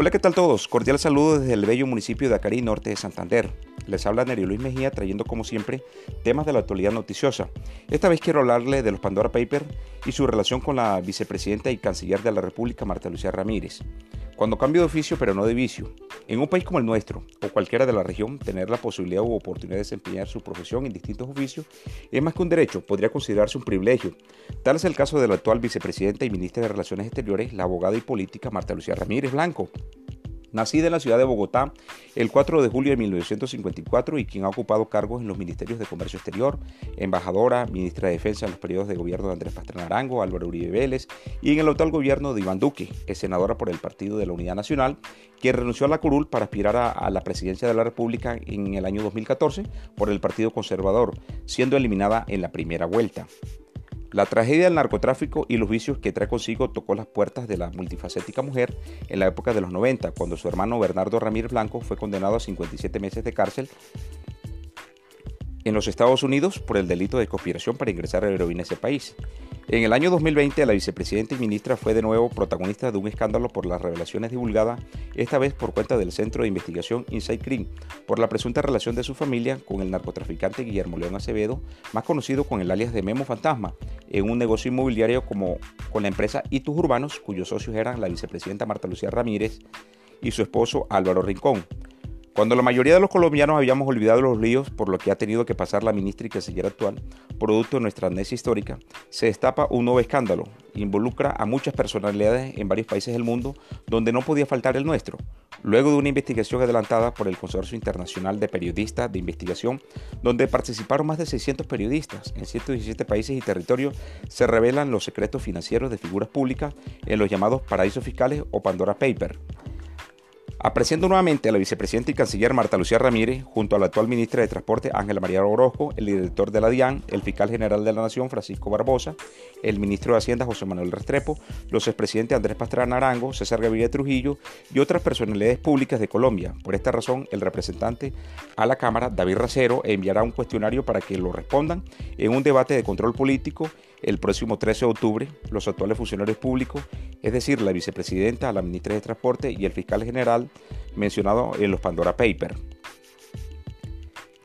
Hola, ¿qué tal todos? Cordial saludo desde el bello municipio de Acarí, norte de Santander. Les habla Nerio Luis Mejía trayendo como siempre temas de la actualidad noticiosa. Esta vez quiero hablarle de los Pandora Papers y su relación con la vicepresidenta y canciller de la República, Marta Lucía Ramírez. Cuando cambio de oficio pero no de vicio. En un país como el nuestro o cualquiera de la región, tener la posibilidad u oportunidad de desempeñar su profesión en distintos oficios es más que un derecho, podría considerarse un privilegio. Tal es el caso de la actual vicepresidenta y ministra de Relaciones Exteriores, la abogada y política Marta Lucía Ramírez Blanco. Nacida en la ciudad de Bogotá el 4 de julio de 1954 y quien ha ocupado cargos en los ministerios de Comercio Exterior, embajadora, ministra de Defensa en los periodos de gobierno de Andrés Pastrana Arango, Álvaro Uribe Vélez y en el actual gobierno de Iván Duque, es senadora por el Partido de la Unidad Nacional, quien renunció a la curul para aspirar a, a la presidencia de la República en el año 2014 por el Partido Conservador, siendo eliminada en la primera vuelta. La tragedia del narcotráfico y los vicios que trae consigo tocó las puertas de la multifacética mujer en la época de los 90, cuando su hermano Bernardo Ramírez Blanco fue condenado a 57 meses de cárcel en los Estados Unidos por el delito de conspiración para ingresar a heroína a ese país. En el año 2020, la vicepresidenta y ministra fue de nuevo protagonista de un escándalo por las revelaciones divulgadas, esta vez por cuenta del Centro de Investigación Inside Crime, por la presunta relación de su familia con el narcotraficante Guillermo León Acevedo, más conocido con el alias de Memo Fantasma, en un negocio inmobiliario como con la empresa Itus Urbanos, cuyos socios eran la vicepresidenta Marta Lucía Ramírez y su esposo Álvaro Rincón. Cuando la mayoría de los colombianos habíamos olvidado los líos por lo que ha tenido que pasar la ministra y canciller actual, producto de nuestra amnesia histórica, se destapa un nuevo escándalo. Involucra a muchas personalidades en varios países del mundo donde no podía faltar el nuestro. Luego de una investigación adelantada por el Consorcio Internacional de Periodistas de Investigación, donde participaron más de 600 periodistas en 117 países y territorios, se revelan los secretos financieros de figuras públicas en los llamados paraísos fiscales o Pandora Paper. Apreciando nuevamente a la vicepresidenta y canciller Marta Lucía Ramírez, junto a la actual ministra de Transporte Ángela María Orozco, el director de la DIAN, el fiscal general de la Nación Francisco Barbosa, el ministro de Hacienda José Manuel Restrepo, los expresidentes Andrés Pastrana Arango, César Gaviria Trujillo y otras personalidades públicas de Colombia. Por esta razón, el representante a la Cámara, David Racero, enviará un cuestionario para que lo respondan en un debate de control político el próximo 13 de octubre. Los actuales funcionarios públicos es decir, la vicepresidenta, la ministra de Transporte y el fiscal general mencionado en los Pandora Papers.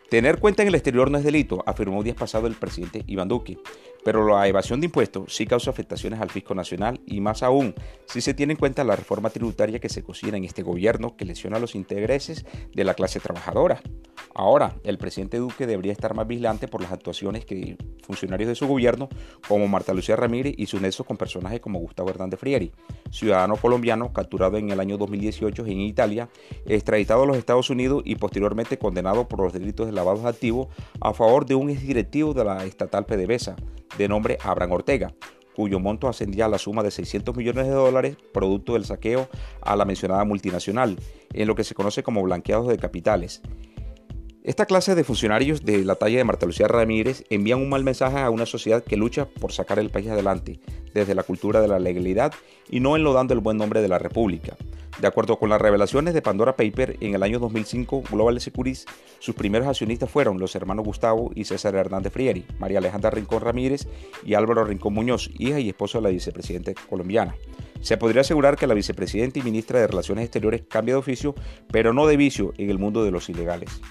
Tener cuenta en el exterior no es delito, afirmó días pasado el presidente Iván Duque, pero la evasión de impuestos sí causa afectaciones al fisco nacional y más aún si se tiene en cuenta la reforma tributaria que se cocina en este gobierno que lesiona los intereses de la clase trabajadora. Ahora, el presidente Duque debería estar más vigilante por las actuaciones que funcionarios de su gobierno, como Marta Lucía Ramírez y su nexo con personajes como Gustavo Hernández Frieri, ciudadano colombiano capturado en el año 2018 en Italia, extraditado a los Estados Unidos y posteriormente condenado por los delitos de lavado de activos a favor de un exdirectivo de la estatal PDVSA, de nombre Abraham Ortega, cuyo monto ascendía a la suma de 600 millones de dólares producto del saqueo a la mencionada multinacional, en lo que se conoce como blanqueados de capitales. Esta clase de funcionarios de la talla de Marta Lucía Ramírez envían un mal mensaje a una sociedad que lucha por sacar el país adelante, desde la cultura de la legalidad y no enlodando el buen nombre de la República. De acuerdo con las revelaciones de Pandora Paper, en el año 2005, Global Securities, sus primeros accionistas fueron los hermanos Gustavo y César Hernández Frieri, María Alejandra Rincón Ramírez y Álvaro Rincón Muñoz, hija y esposo de la vicepresidenta colombiana. Se podría asegurar que la vicepresidenta y ministra de Relaciones Exteriores cambia de oficio, pero no de vicio en el mundo de los ilegales.